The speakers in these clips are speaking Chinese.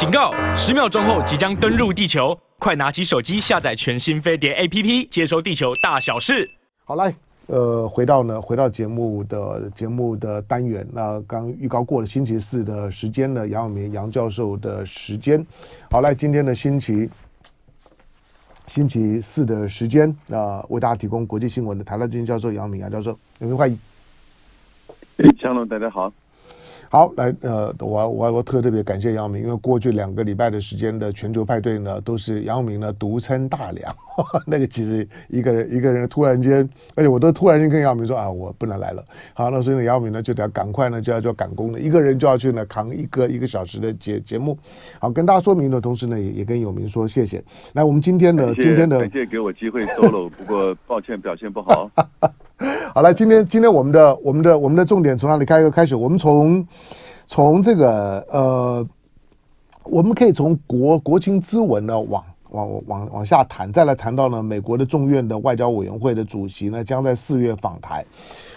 警告！十秒钟后即将登陆地球，快拿起手机下载全新飞碟 APP，接收地球大小事。好，来，呃，回到呢，回到节目的节目的单元。那刚预告过了星期四的时间呢，杨永明杨教授的时间。好，来，今天的星期星期四的时间，那、呃、为大家提供国际新闻的台大基金教授杨永明杨教授，有没有欢迎？哎，江龙，大家好。好，来，呃，我我我特特别感谢姚明，因为过去两个礼拜的时间的全球派对呢，都是姚明呢独撑大梁，那个其实一个人一个人突然间，而且我都突然间跟姚明说啊，我不能来了。好，那所以呢，姚明呢就得要赶快呢就要就要赶工了，一个人就要去呢扛一个一个小时的节节目。好，跟大家说明的同时呢，也也跟有明说谢谢。来，我们今天的今天的感谢给我机会 solo，不过抱歉表现不好。好，了，今天今天我们的我们的我们的重点从哪里开开始？我们从从这个呃，我们可以从国国情咨文呢往往往往下谈，再来谈到呢美国的众院的外交委员会的主席呢将在四月访台。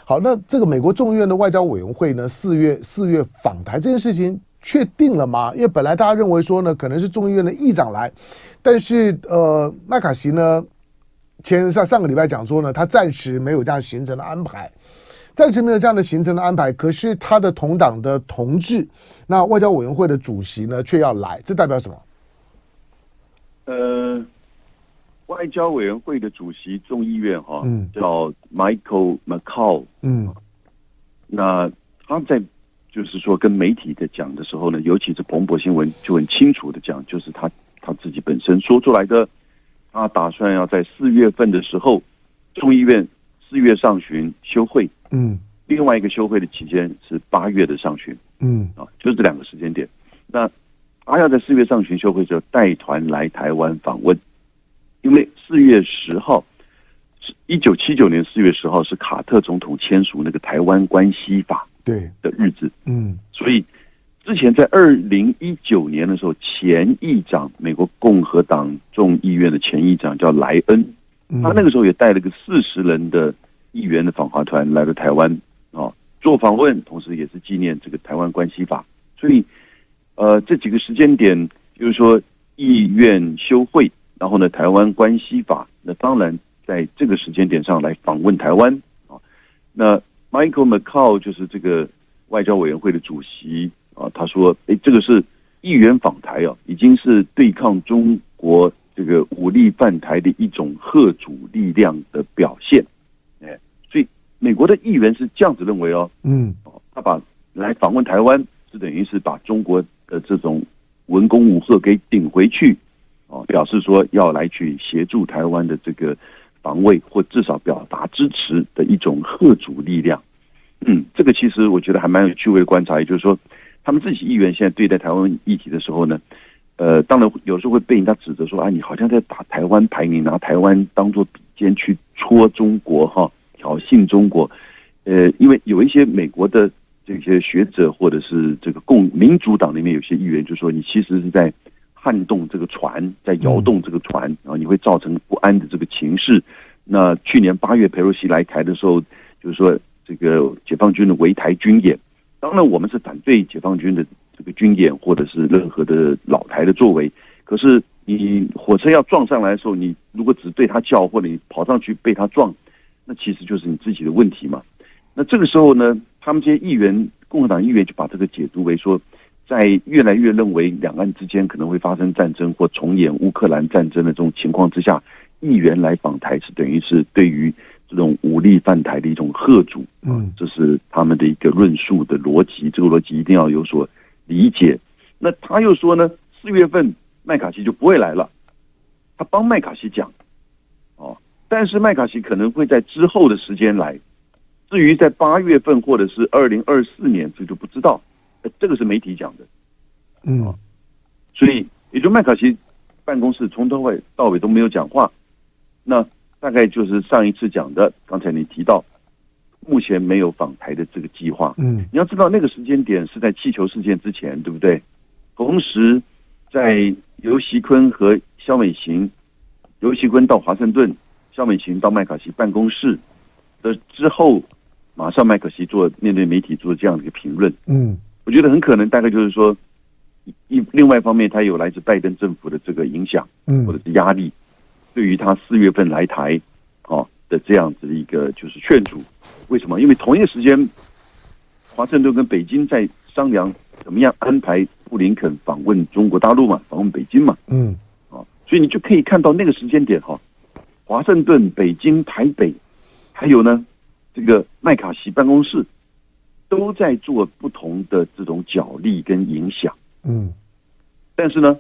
好，那这个美国众院的外交委员会呢四月四月访台这件事情确定了吗？因为本来大家认为说呢可能是众议院的议长来，但是呃麦卡锡呢。前上上个礼拜讲说呢，他暂时没有这样行程的安排，暂时没有这样的行程的安排。可是他的同党的同志，那外交委员会的主席呢，却要来，这代表什么？呃，外交委员会的主席众议院哈，嗯，叫 Michael McCaul，嗯，那他在就是说跟媒体在讲的时候呢，尤其是彭博新闻就很清楚的讲，就是他他自己本身说出来的。他打算要在四月份的时候，众议院四月上旬休会，嗯，另外一个休会的期间是八月的上旬，嗯，啊，就是这两个时间点。那他要在四月上旬休会的时候带团来台湾访问，因为四月十号是一九七九年四月十号是卡特总统签署那个台湾关系法对。的日子，嗯，所以。之前在二零一九年的时候，前议长美国共和党众议院的前议长叫莱恩，他那个时候也带了个四十人的议员的访华团来到台湾啊，做访问，同时也是纪念这个台湾关系法。所以，呃，这几个时间点，就是说议院休会，然后呢，台湾关系法，那当然在这个时间点上来访问台湾啊。那 Michael McCall 就是这个外交委员会的主席。啊，他说：“哎，这个是议员访台啊，已经是对抗中国这个武力犯台的一种贺主力量的表现。哎，所以美国的议员是这样子认为哦。嗯，他把来访问台湾，是等于是把中国的这种文攻武吓给顶回去，哦，表示说要来去协助台湾的这个防卫，或至少表达支持的一种贺主力量。嗯，这个其实我觉得还蛮有趣味的观察，也就是说。”他们自己议员现在对待台湾议题的时候呢，呃，当然有时候会被人家指责说啊，你好像在打台湾排名拿台湾当做笔尖去戳中国哈，挑衅中国。呃，因为有一些美国的这些学者或者是这个共民主党里面有些议员就说，你其实是在撼动这个船，在摇动这个船，然后你会造成不安的这个情势。那去年八月裴洛西来台的时候，就是说这个解放军的围台军演。当然，我们是反对解放军的这个军演，或者是任何的老台的作为。可是，你火车要撞上来的时候，你如果只对他叫，或者你跑上去被他撞，那其实就是你自己的问题嘛。那这个时候呢，他们这些议员，共和党议员就把这个解读为说，在越来越认为两岸之间可能会发生战争或重演乌克兰战争的这种情况之下，议员来访台是等于是对于。这种武力犯台的一种贺主，嗯，这是他们的一个论述的逻辑，这个逻辑一定要有所理解。那他又说呢，四月份麦卡锡就不会来了，他帮麦卡锡讲，哦，但是麦卡锡可能会在之后的时间来，至于在八月份或者是二零二四年，这就不知道，这个是媒体讲的，嗯，所以也就麦卡锡办公室从头尾到尾都没有讲话，那。大概就是上一次讲的，刚才你提到，目前没有访台的这个计划。嗯，你要知道那个时间点是在气球事件之前，对不对？同时，在尤习坤和肖美琴，尤习坤到华盛顿，肖美琴到麦卡锡办公室的之后，马上麦卡锡做面对媒体做这样的一个评论。嗯，我觉得很可能大概就是说，一另外一方面，他有来自拜登政府的这个影响，嗯，或者是压力，对于他四月份来台，啊的这样子的一个就是劝阻。为什么？因为同一个时间，华盛顿跟北京在商量怎么样安排布林肯访问中国大陆嘛，访问北京嘛，嗯，啊，所以你就可以看到那个时间点哈，华盛顿、北京、台北，还有呢，这个麦卡锡办公室都在做不同的这种角力跟影响，嗯，但是呢，呃，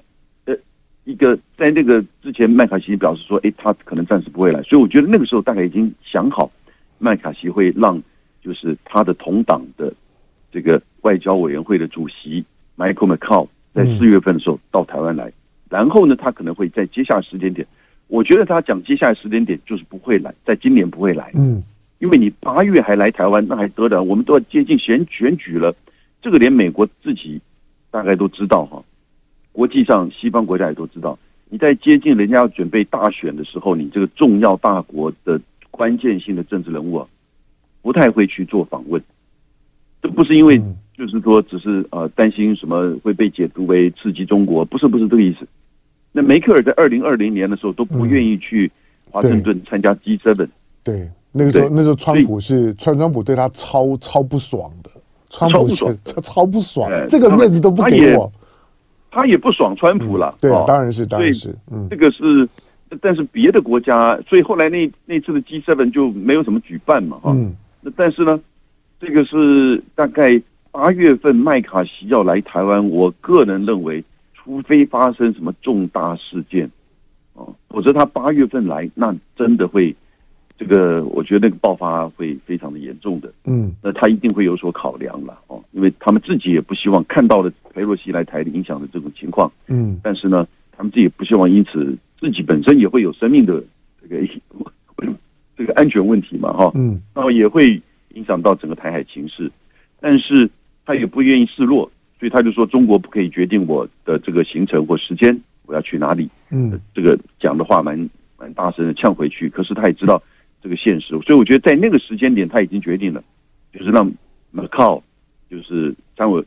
一个在那个之前，麦卡锡表示说，哎，他可能暂时不会来，所以我觉得那个时候大概已经想好，麦卡锡会让就是他的同党的。这个外交委员会的主席 Michael McCall 在四月份的时候到台湾来，嗯、然后呢，他可能会在接下来时间点，我觉得他讲接下来时间点就是不会来，在今年不会来，嗯，因为你八月还来台湾，那还得了？我们都要接近选选举了，这个连美国自己大概都知道哈，国际上西方国家也都知道，你在接近人家要准备大选的时候，你这个重要大国的关键性的政治人物啊，不太会去做访问。这不是因为，就是说，只是呃担心什么会被解读为刺激中国，不是不是这个意思。那梅克尔在二零二零年的时候都不愿意去华盛顿参加 G7。对，那个时候那时候川普是川川普对他超超不爽的，川普超超不爽，这个面子都不给我。他也不爽川普了。对，当然是当然是，嗯，这个是，但是别的国家，所以后来那那次的 G7 就没有什么举办嘛，哈，那但是呢。这个是大概八月份麦卡锡要来台湾，我个人认为，除非发生什么重大事件，哦，否则他八月份来，那真的会，这个我觉得那个爆发会非常的严重的，嗯，那他一定会有所考量了，哦，因为他们自己也不希望看到了裴洛西来台的影响的这种情况，嗯，但是呢，他们自己也不希望因此自己本身也会有生命的这个 这个安全问题嘛，哈，嗯，然后也会。影响到整个台海情势，但是他也不愿意示弱，所以他就说中国不可以决定我的这个行程或时间，我要去哪里。嗯，这个讲的话蛮蛮大声的呛回去，可是他也知道这个现实，所以我觉得在那个时间点他已经决定了，就是让 McCaul 就是参委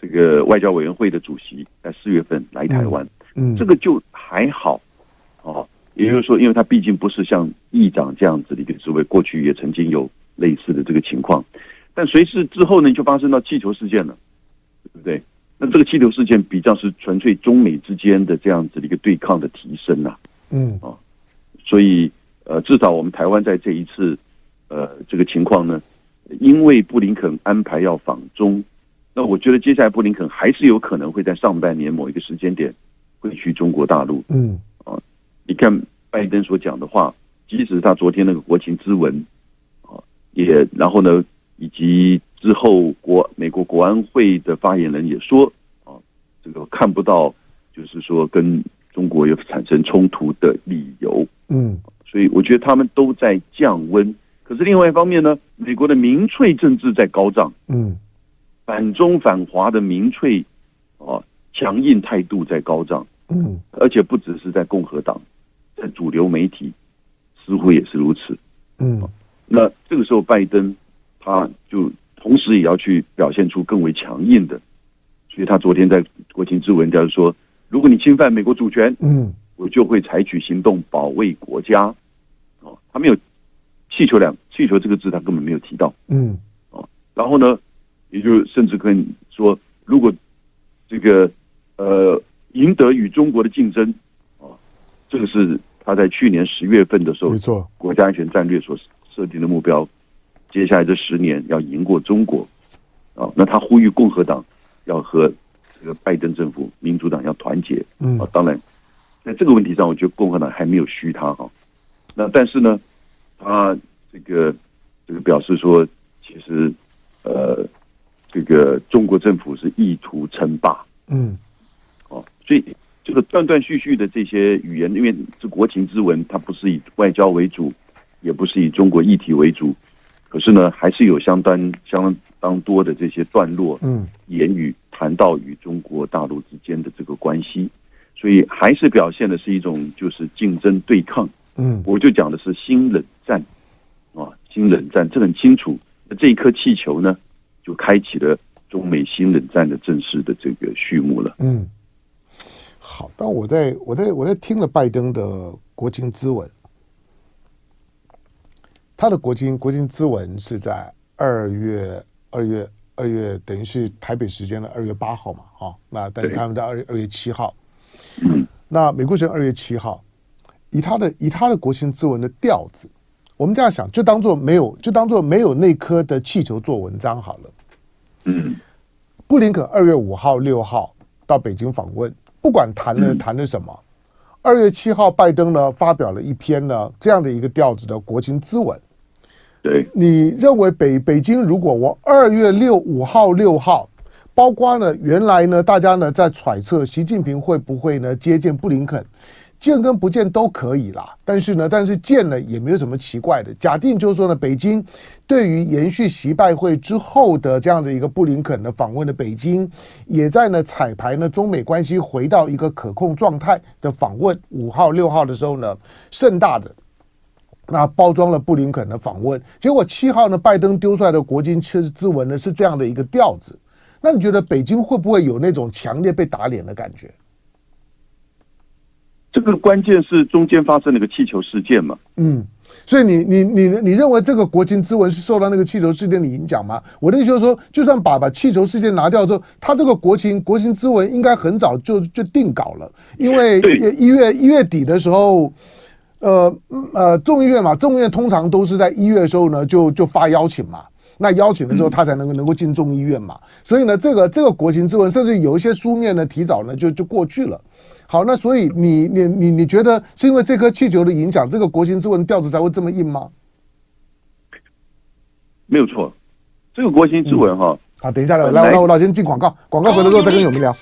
这个外交委员会的主席在四月份来台湾。嗯，这个就还好，哦，也就是说，因为他毕竟不是像议长这样子的一个职位，过去也曾经有。类似的这个情况，但随之之后呢，就发生到气球事件了，对不对？那这个气球事件比较是纯粹中美之间的这样子的一个对抗的提升呐，嗯啊，所以呃，至少我们台湾在这一次呃这个情况呢，因为布林肯安排要访中，那我觉得接下来布林肯还是有可能会在上半年某一个时间点会去中国大陆，嗯啊，你看拜登所讲的话，即使他昨天那个国情咨文啊。也，然后呢，以及之后国美国国安会的发言人也说，啊，这个看不到，就是说跟中国有产生冲突的理由，嗯，所以我觉得他们都在降温。可是另外一方面呢，美国的民粹政治在高涨，嗯，反中反华的民粹啊，强硬态度在高涨，嗯，而且不只是在共和党，在主流媒体似乎也是如此，嗯。那这个时候，拜登他就同时也要去表现出更为强硬的，所以他昨天在国情咨文就是说，如果你侵犯美国主权，嗯，我就会采取行动保卫国家。哦，他没有气球两气球这个字，他根本没有提到，嗯，哦，然后呢，也就甚至可以说，如果这个呃赢得与中国的竞争，啊，这个是他在去年十月份的时候，没错，国家安全战略所。设定的目标，接下来这十年要赢过中国，啊，那他呼吁共和党要和这个拜登政府、民主党要团结，嗯，啊，当然，在这个问题上，我觉得共和党还没有虚他哈，那但是呢，他这个这个表示说，其实呃，这个中国政府是意图称霸，嗯，哦，所以这个断断续续的这些语言，因为是国情之文，它不是以外交为主。也不是以中国议题为主，可是呢，还是有相当相当多的这些段落，嗯，言语谈到与中国大陆之间的这个关系，所以还是表现的是一种就是竞争对抗，嗯，我就讲的是新冷战，啊，新冷战，这很清楚。那这一颗气球呢，就开启了中美新冷战的正式的这个序幕了。嗯，好，但我在我在我在听了拜登的国情咨文，他的国情国情咨文是在二月二月二月，等于是台北时间的二月八号嘛，啊，那但是他们在二二月七号，嗯，那美国时间二月七号，以他的以他的国情咨文的调子，我们这样想，就当做没有，就当做没有那颗的气球做文章好了。嗯，布林肯二月五号、六号到北京访问，不管谈了谈了什么，二月七号拜登呢发表了一篇呢这样的一个调子的国情咨文。对，你认为北北京如果我二月六五号、六号，包括呢原来呢大家呢在揣测习近平会不会呢接见布林肯？见跟不见都可以啦，但是呢，但是见了也没有什么奇怪的。假定就是说呢，北京对于延续习拜会之后的这样的一个布林肯的访问的北京，也在呢彩排呢中美关系回到一个可控状态的访问。五号六号的时候呢，盛大的那包装了布林肯的访问。结果七号呢，拜登丢出来的国情咨文呢是这样的一个调子。那你觉得北京会不会有那种强烈被打脸的感觉？这个关键是中间发生了一个气球事件嘛？嗯，所以你你你你认为这个国情之文是受到那个气球事件的影响吗？我的意思就是说，就算把把气球事件拿掉之后，他这个国情国情之文应该很早就就定稿了，因为一月一月底的时候，呃呃众议院嘛，众议院通常都是在一月的时候呢就就发邀请嘛，那邀请了之后他才能够能够进众议院嘛，所以呢这个这个国情咨文甚至有一些书面呢提早呢就就过去了。好，那所以你你你你觉得是因为这颗气球的影响，这个国情咨文调子才会这么硬吗？没有错，这个国情咨文哈、嗯。好，等一下来，来，来，我老先进广告，广告回来之后再跟永明聊。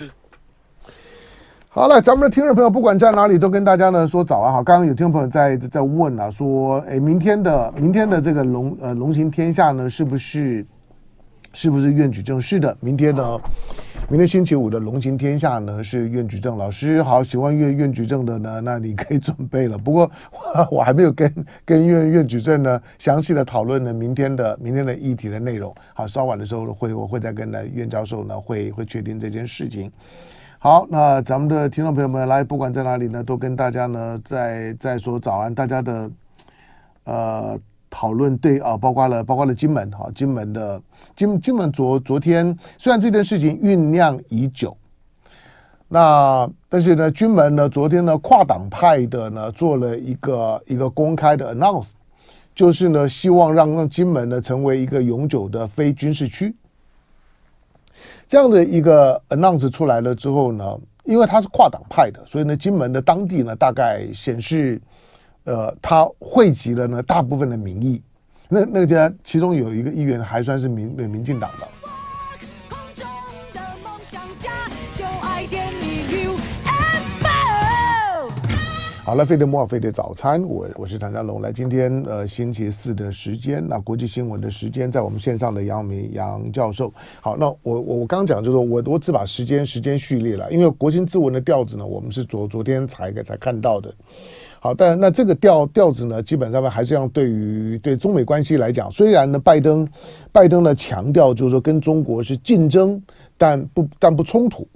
好了，咱们的听众朋友不管在哪里，都跟大家呢说早安好。刚刚有听众朋友在在问啊，说，哎，明天的明天的这个龙呃龙行天下呢，是不是是不是愿举证？是的？明天呢？明天星期五的龙行天下呢，是愿举证老师。好，喜欢愿愿举证的呢，那你可以准备了。不过 我还没有跟跟愿愿举证呢详细的讨论呢明天的明天的议题的内容。好，稍晚的时候会我会再跟呢愿教授呢会会确定这件事情。好，那咱们的听众朋友们来，不管在哪里呢，都跟大家呢再再说早安。大家的呃。讨论对啊，包括了包括了金门哈，金门的金金门昨昨天虽然这件事情酝酿已久，那但是呢，金门呢昨天呢跨党派的呢做了一个一个公开的 announce，就是呢希望让让金门呢成为一个永久的非军事区。这样的一个 announce 出来了之后呢，因为他是跨党派的，所以呢金门的当地呢大概显示。呃，他汇集了呢大部分的民意，那那个家其中有一个议员还算是民民进党的。好了，费德莫尔飞碟早餐，我我是唐家龙。来，今天呃星期四的时间，那国际新闻的时间，在我们线上的杨明杨教授。好，那我我我刚讲就是说我我只把时间时间序列了，因为国情之文的调子呢，我们是昨昨天才才看到的。好，但那这个调调子呢，基本上呢还是要对于对中美关系来讲，虽然呢拜登拜登呢强调就是说跟中国是竞争，但不但不冲突。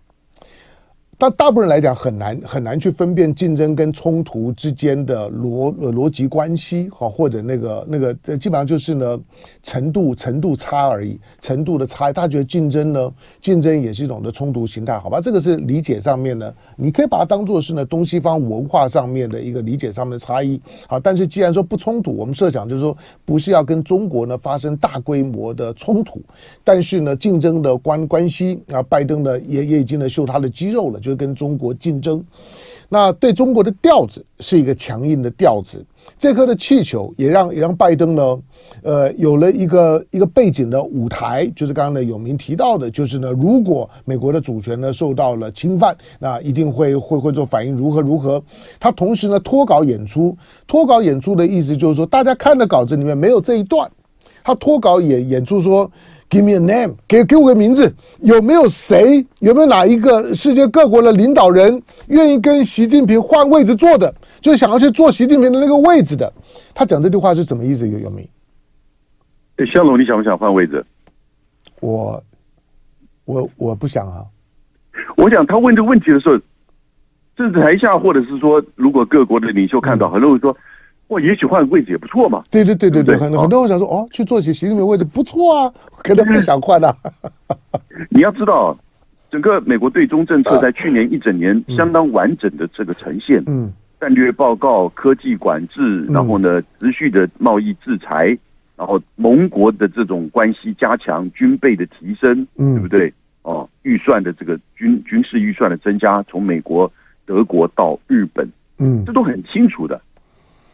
但大部分人来讲很难很难去分辨竞争跟冲突之间的逻逻辑关系，好，或者那个那个这基本上就是呢程度程度差而已，程度的差。大家觉得竞争呢，竞争也是一种的冲突形态，好吧？这个是理解上面呢，你可以把它当做是呢东西方文化上面的一个理解上面的差异。好，但是既然说不冲突，我们设想就是说不是要跟中国呢发生大规模的冲突，但是呢竞争的关关系啊，拜登呢也也已经呢秀他的肌肉了，就。跟中国竞争，那对中国的调子是一个强硬的调子。这颗的气球也让也让拜登呢，呃，有了一个一个背景的舞台，就是刚刚呢有明提到的，就是呢，如果美国的主权呢受到了侵犯，那一定会会会做反应，如何如何。他同时呢脱稿演出，脱稿演出的意思就是说，大家看的稿子里面没有这一段，他脱稿演演出说。Give me a name，给给我个名字，有没有谁？有没有哪一个世界各国的领导人愿意跟习近平换位置坐的？就是想要去坐习近平的那个位置的。他讲这句话是什么意思？有有没？哎，香龙，你想不想换位置？我我我不想啊。我想他问这个问题的时候，这台下或者是说，如果各国的领袖看到，很多人说，哇，也许换个位置也不错嘛。对对对对对，很多很多人想说，哦，去做习习近平位置不错啊，可能不想换啊。你要知道，整个美国对中政策在去年一整年相当完整的这个呈现，嗯，战略报告、科技管制，然后呢，持续的贸易制裁，然后盟国的这种关系加强、军备的提升，嗯，对不对？哦，预算的这个军军事预算的增加，从美国、德国到日本，嗯，这都很清楚的。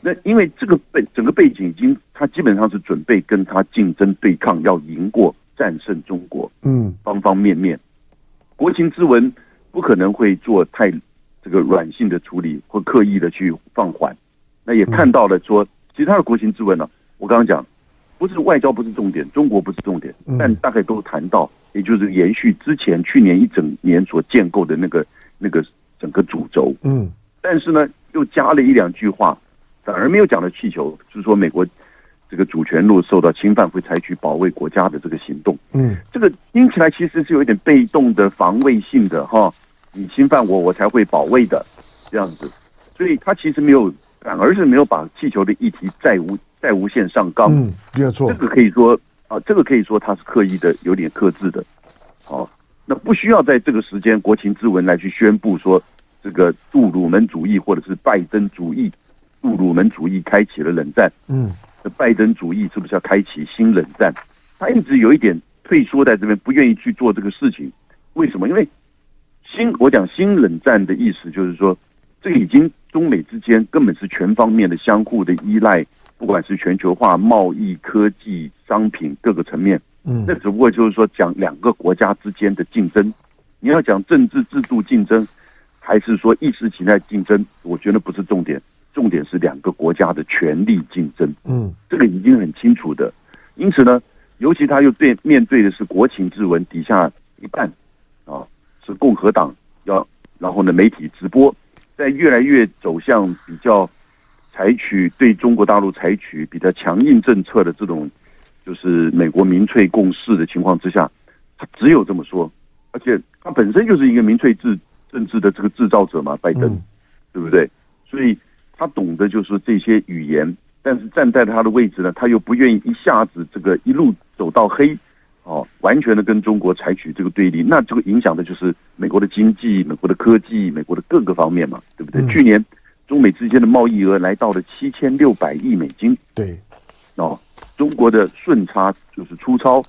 那因为这个背整个背景已经，他基本上是准备跟他竞争对抗，要赢过、战胜中国，嗯，方方面面。国情之文不可能会做太这个软性的处理，或刻意的去放缓。那也看到了说，其他的国情之文呢，我刚刚讲，不是外交不是重点，中国不是重点，但大概都谈到。也就是延续之前去年一整年所建构的那个那个整个主轴，嗯，但是呢，又加了一两句话，反而没有讲到气球，就是说美国这个主权路受到侵犯，会采取保卫国家的这个行动，嗯，这个听起来其实是有一点被动的防卫性的哈，你侵犯我，我才会保卫的这样子，所以他其实没有，反而是没有把气球的议题再无再无限上纲，嗯，没有错，这个可以说。啊，这个可以说他是刻意的，有点克制的。好、啊，那不需要在这个时间国情之文来去宣布说这个杜鲁门主义或者是拜登主义，杜鲁门主义开启了冷战。嗯，那拜登主义是不是要开启新冷战？他一直有一点退缩在这边，不愿意去做这个事情。为什么？因为新我讲新冷战的意思就是说，这个已经中美之间根本是全方面的相互的依赖。不管是全球化、贸易、科技、商品各个层面，嗯，那只不过就是说讲两个国家之间的竞争。你要讲政治制度竞争，还是说意识形态竞争？我觉得不是重点，重点是两个国家的权力竞争。嗯，这个已经很清楚的。因此呢，尤其他又对面对的是国情之文底下一半啊，是共和党要，然后呢，媒体直播，在越来越走向比较。采取对中国大陆采取比较强硬政策的这种，就是美国民粹共识的情况之下，他只有这么说，而且他本身就是一个民粹制政治的这个制造者嘛，拜登，对不对？所以他懂得就是这些语言，但是站在他的位置呢，他又不愿意一下子这个一路走到黑，哦，完全的跟中国采取这个对立，那这个影响的就是美国的经济、美国的科技、美国的各个方面嘛，对不对？去年。中美之间的贸易额来到了七千六百亿美金，对，哦，中国的顺差就是粗糙，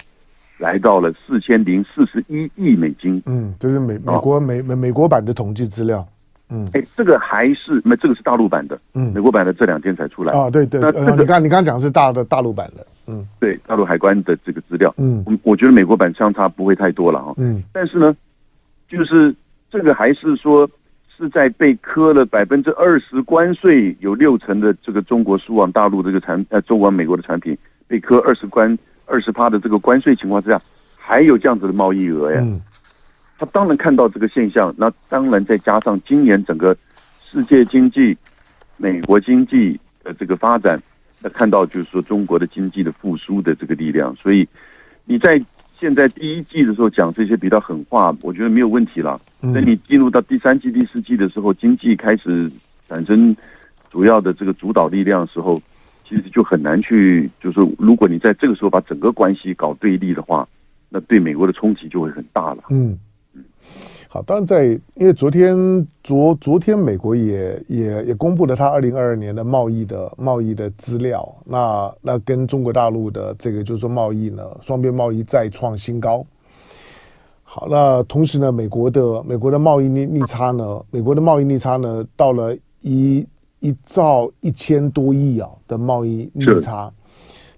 来到了四千零四十一亿美金。嗯，这是美美国美美美国版的统计资料。嗯，哎，这个还是那这个是大陆版的。嗯，美国版的这两天才出来。啊，对对。那这个你刚你刚讲的是大的大陆版的。嗯，对，大陆海关的这个资料。嗯，我我觉得美国版相差不会太多了哈。嗯，但是呢，就是这个还是说。是在被课了百分之二十关税，有六成的这个中国输往大陆这个产呃，中往美国的产品被课二十关二十趴的这个关税情况之下，还有这样子的贸易额呀。嗯，他当然看到这个现象，那当然再加上今年整个世界经济、美国经济的这个发展，那看到就是说中国的经济的复苏的这个力量，所以你在。现在第一季的时候讲这些比较狠话，我觉得没有问题了。等你进入到第三季、第四季的时候，经济开始产生主要的这个主导力量的时候，其实就很难去，就是如果你在这个时候把整个关系搞对立的话，那对美国的冲击就会很大了。嗯。好，当然在，因为昨天昨昨天美国也也也公布了他二零二二年的贸易的贸易的资料，那那跟中国大陆的这个就是说贸易呢，双边贸易再创新高。好，那同时呢，美国的美国的贸易逆逆差呢，美国的贸易逆差呢，到了一一兆一千多亿啊的贸易逆差。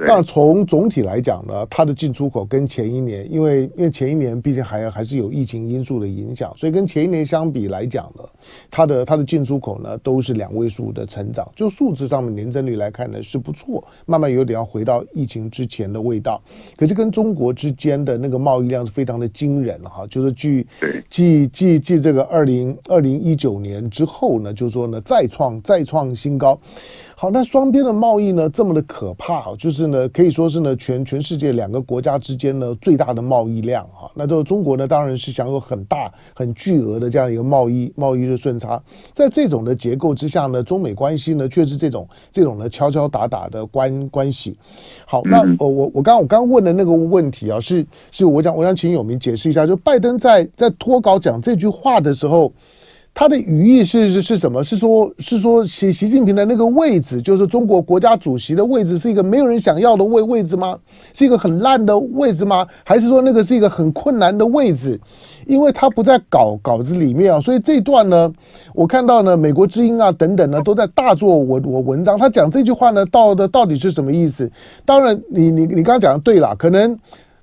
但从总体来讲呢，它的进出口跟前一年，因为因为前一年毕竟还还是有疫情因素的影响，所以跟前一年相比来讲呢，它的它的进出口呢都是两位数的成长，就数字上面年增率来看呢是不错，慢慢有点要回到疫情之前的味道。可是跟中国之间的那个贸易量是非常的惊人哈，就是据继继继这个二零二零一九年之后呢，就说呢再创再创新高。好，那双边的贸易呢这么的可怕，就是呢可以说是呢全全世界两个国家之间呢最大的贸易量啊。那都中国呢当然是享有很大很巨额的这样一个贸易贸易的顺差，在这种的结构之下呢，中美关系呢却是这种这种的敲敲打打的关关系。好，那我我我刚我刚问的那个问题啊，是是我想我想请永明解释一下，就拜登在在脱稿讲这句话的时候。他的语义是是是什么？是说，是说习习近平的那个位置，就是中国国家主席的位置，是一个没有人想要的位位置吗？是一个很烂的位置吗？还是说那个是一个很困难的位置？因为他不在稿稿子里面啊，所以这段呢，我看到呢，美国之音啊等等呢，都在大做文我文章。他讲这句话呢，到的到底是什么意思？当然你，你你你刚刚讲的对了，可能。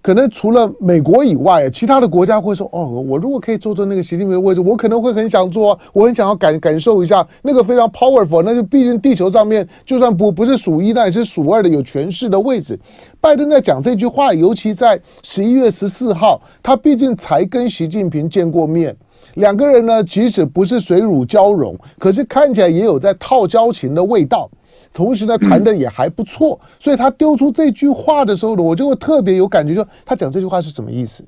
可能除了美国以外，其他的国家会说：“哦，我如果可以坐坐那个习近平的位置，我可能会很想坐，我很想要感感受一下那个非常 powerful，那就毕竟地球上面就算不不是数一，那也是数二的有权势的位置。”拜登在讲这句话，尤其在十一月十四号，他毕竟才跟习近平见过面，两个人呢，即使不是水乳交融，可是看起来也有在套交情的味道。同时呢，谈的也还不错，所以他丢出这句话的时候呢，我就会特别有感觉，说他讲这句话是什么意思？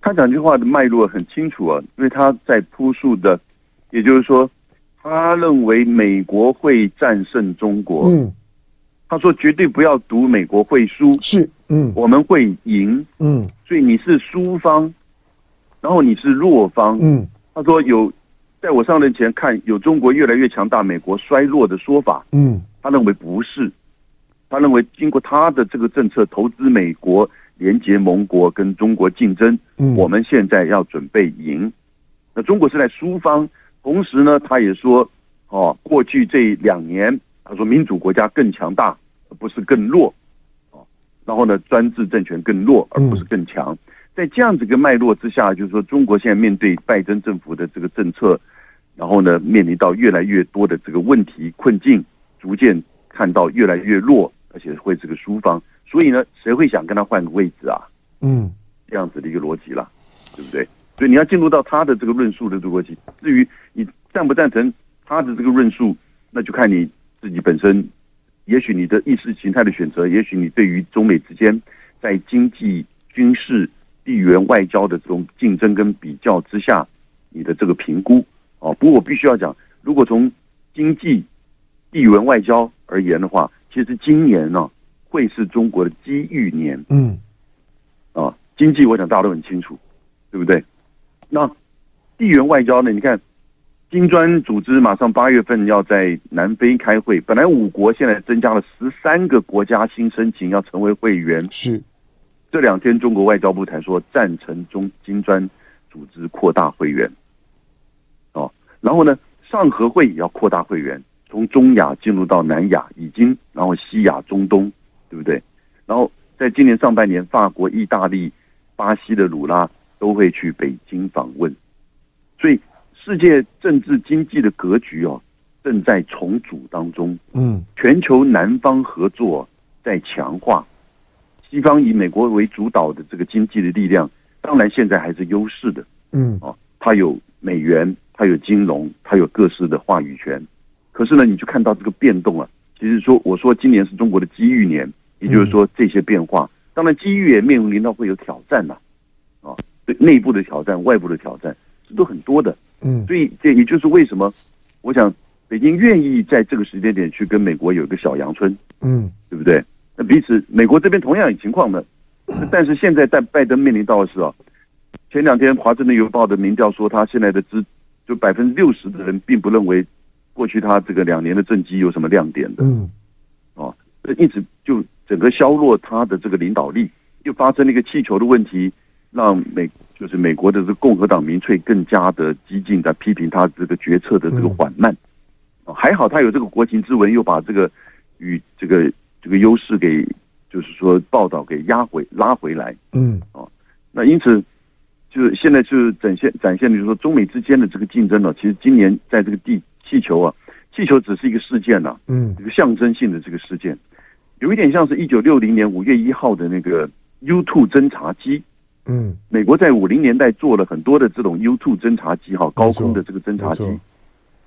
他讲这句话的脉络很清楚啊，因为他在铺述的，也就是说，他认为美国会战胜中国。嗯，他说绝对不要赌美国会输，是，嗯，我们会赢，嗯，所以你是输方，然后你是弱方，嗯，他说有。在我上任前看有中国越来越强大，美国衰弱的说法，嗯，他认为不是，他认为经过他的这个政策，投资美国，连结盟国，跟中国竞争，嗯，我们现在要准备赢，那中国是在输方，同时呢，他也说，哦，过去这两年，他说民主国家更强大，而不是更弱，哦，然后呢，专制政权更弱，而不是更强。嗯在这样子一个脉络之下，就是说，中国现在面对拜登政府的这个政策，然后呢，面临到越来越多的这个问题困境，逐渐看到越来越弱，而且会这个输方，所以呢，谁会想跟他换个位置啊？嗯，这样子的一个逻辑啦，对不对？所以你要进入到他的这个论述的这个逻辑。至于你赞不赞成他的这个论述，那就看你自己本身，也许你的意识形态的选择，也许你对于中美之间在经济、军事。地缘外交的这种竞争跟比较之下，你的这个评估啊，不过我必须要讲，如果从经济、地缘外交而言的话，其实今年呢会是中国的机遇年。嗯，啊，经济我想大家都很清楚，对不对？那地缘外交呢？你看，金砖组织马上八月份要在南非开会，本来五国现在增加了十三个国家新申请要成为会员。是。这两天，中国外交部才说赞成中金砖组织扩大会员，哦，然后呢，上合会也要扩大会员，从中亚进入到南亚，已经，然后西亚、中东，对不对？然后在今年上半年，法国、意大利、巴西的鲁拉都会去北京访问，所以世界政治经济的格局哦，正在重组当中，嗯，全球南方合作在强化。西方以美国为主导的这个经济的力量，当然现在还是优势的，嗯，啊，它有美元，它有金融，它有各式的话语权。可是呢，你就看到这个变动啊，其实说我说今年是中国的机遇年，也就是说这些变化，当然机遇也面临到会有挑战呐，啊，对内部的挑战、外部的挑战，这都很多的，嗯，所以这也就是为什么我想北京愿意在这个时间点去跟美国有一个小阳春，嗯，对不对？那彼此，美国这边同样有情况的，但是现在在拜登面临到的是啊，前两天《华盛顿邮报》的民调说，他现在的支就百分之六十的人并不认为过去他这个两年的政绩有什么亮点的，嗯，啊，一直就整个削弱他的这个领导力，又发生了一个气球的问题，让美就是美国的这个共和党民粹更加的激进的批评他这个决策的这个缓慢，啊，还好他有这个国情之文，又把这个与这个。这个优势给，就是说报道给压回拉回来，嗯，啊，那因此就是现在就是展现展现的就是说中美之间的这个竞争呢，其实今年在这个地气球啊，气球只是一个事件呐，嗯，一个象征性的这个事件，有一点像是一九六零年五月一号的那个 U two 侦察机，嗯，美国在五零年代做了很多的这种 U two 侦察机哈，高空的这个侦察机，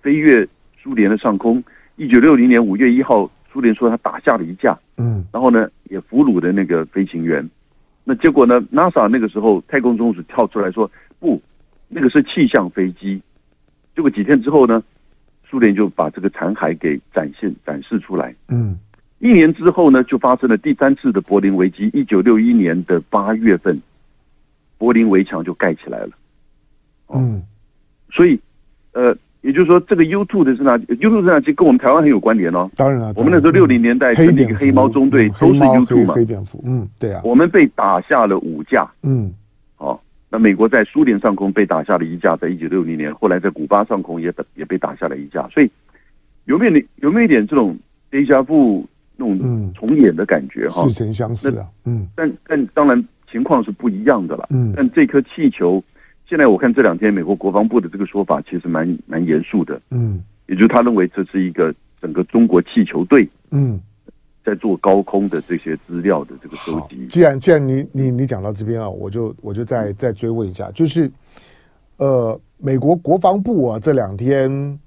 飞越苏联的上空。一九六零年五月一号，苏联说他打下了一架，嗯，然后呢也俘虏了那个飞行员。那结果呢，NASA 那个时候太空总署跳出来说不，那个是气象飞机。结果几天之后呢，苏联就把这个残骸给展现展示出来。嗯，一年之后呢，就发生了第三次的柏林危机。一九六一年的八月份，柏林围墙就盖起来了。嗯，所以，呃。也就是说，这个 U2 的侦察 U2 侦察机跟我们台湾很有关联哦。当然了，我们那时候六零年代成立一个黑猫中队，都是 U2 嘛。黑蝙蝠，嗯，对啊。我们被打下了五架，嗯，哦，那美国在苏联上空被打下了一架，在一九六零年，后来在古巴上空也也被打下了一架，所以有没有有没有一点这种 déjà vu 那种重演的感觉哈？似曾相识啊，嗯。但但当然情况是不一样的了，嗯。但这颗气球。现在我看这两天美国国防部的这个说法其实蛮蛮严肃的，嗯，也就是他认为这是一个整个中国气球队，嗯，在做高空的这些资料的这个收集。既然既然你你你讲到这边啊，我就我就再再追问一下，就是呃，美国国防部啊这两天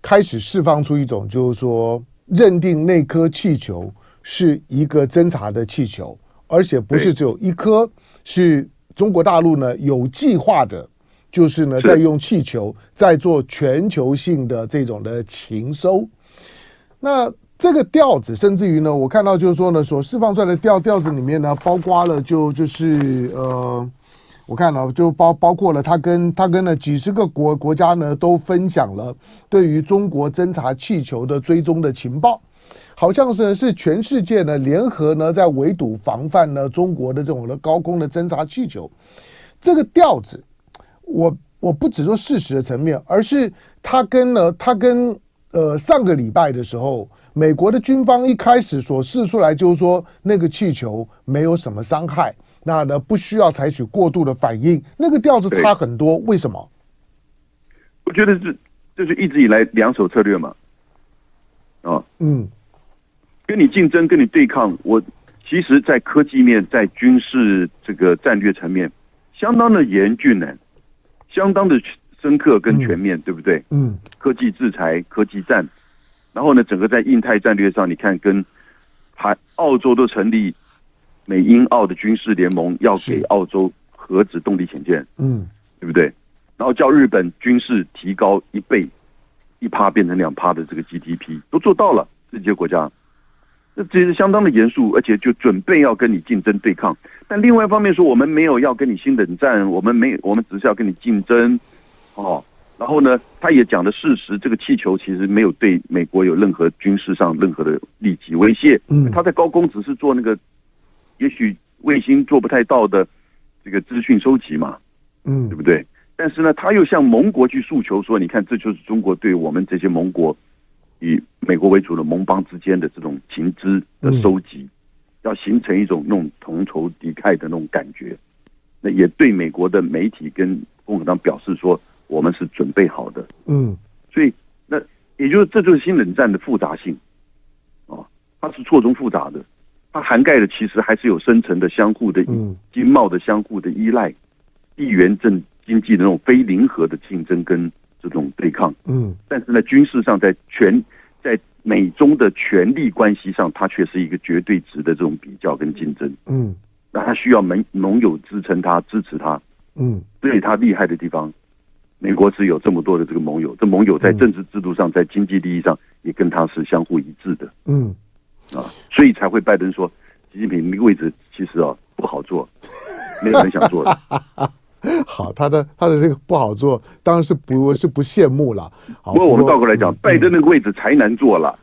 开始释放出一种，就是说认定那颗气球是一个侦察的气球，而且不是只有一颗是。中国大陆呢有计划的，就是呢 在用气球在做全球性的这种的情搜。那这个调子，甚至于呢，我看到就是说呢，所释放出来的调调子里面呢，包括了就就是呃，我看到就包包括了他跟他跟了几十个国国家呢都分享了对于中国侦察气球的追踪的情报。好像是是全世界呢联合呢在围堵防范呢中国的这种的高空的侦察气球，这个调子，我我不只说事实的层面，而是他跟呢他跟呃上个礼拜的时候，美国的军方一开始所试出来就是说那个气球没有什么伤害，那呢不需要采取过度的反应，那个调子差很多，为什么？我觉得是就是一直以来两手策略嘛，啊，嗯。跟你竞争，跟你对抗，我其实，在科技面，在军事这个战略层面，相当的严峻呢，相当的深刻跟全面，嗯、对不对？嗯，科技制裁、科技战，然后呢，整个在印太战略上，你看，跟还澳洲都成立美英澳的军事联盟，要给澳洲核子动力潜舰，嗯，对不对？然后叫日本军事提高一倍，一趴变成两趴的这个 GDP 都做到了，这些国家。这其实相当的严肃，而且就准备要跟你竞争对抗。但另外一方面说，我们没有要跟你新冷战，我们没，我们只是要跟你竞争，哦。然后呢，他也讲的事实，这个气球其实没有对美国有任何军事上任何的立即威胁。嗯，他在高空只是做那个，也许卫星做不太到的这个资讯收集嘛，嗯，对不对？但是呢，他又向盟国去诉求说，你看，这就是中国对我们这些盟国。以美国为主的盟邦之间的这种情资的收集，嗯、要形成一种那种同仇敌忾的那种感觉，那也对美国的媒体跟共和党表示说，我们是准备好的。嗯，所以那也就是这就是新冷战的复杂性，哦，它是错综复杂的，它涵盖的其实还是有深层的相互的经贸的相互的依赖，地缘政经济的那种非零和的竞争跟。这种对抗，嗯，但是呢，军事上在权在美中的权力关系上，它却是一个绝对值的这种比较跟竞争，嗯，那它需要盟盟友支撑它支持它，嗯，所以它厉害的地方，美国是有这么多的这个盟友，这盟友在政治制度上，在经济利益上也跟它是相互一致的，嗯，啊，所以才会拜登说，习近平那个位置其实啊不好做，没有人想做的。好，他的他的这个不好做，当然是不是不羡慕了。好，不过我们倒过来讲，嗯、拜登那个位置才难做了。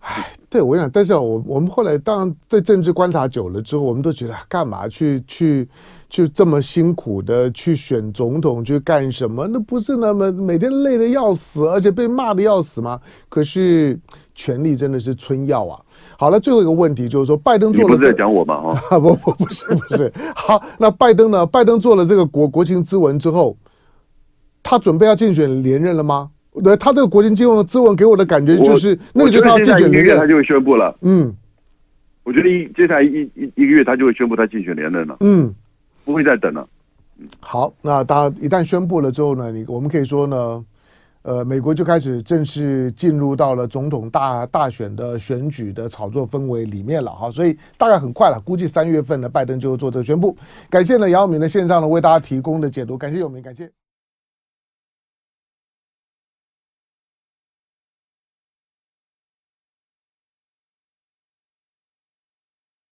哎，对，我想，但是我我们后来当然对政治观察久了之后，我们都觉得干嘛去去去这么辛苦的去选总统去干什么？那不是那么每天累的要死，而且被骂的要死吗？可是权力真的是春药啊。好了，最后一个问题就是说，拜登做了这个，你不是在讲我吗？哈，不不不是不是。好，那拜登呢？拜登做了这个国国情咨文之后，他准备要竞选连任了吗？对，他这个国情咨文给我的感觉就是，那个就是他要竞选连任，他就会宣布了。嗯，我觉得一接下来一一一个月，他就会宣布他竞选连任了。嗯，不会再等了。好，那当然一旦宣布了之后呢，你我们可以说呢，呃，美国就开始正式进入到了总统大大选的选举的炒作氛围里面了哈，所以大概很快了，估计三月份呢，拜登就做这个宣布。感谢呢，姚明的线上呢为大家提供的解读，感谢有明，感谢。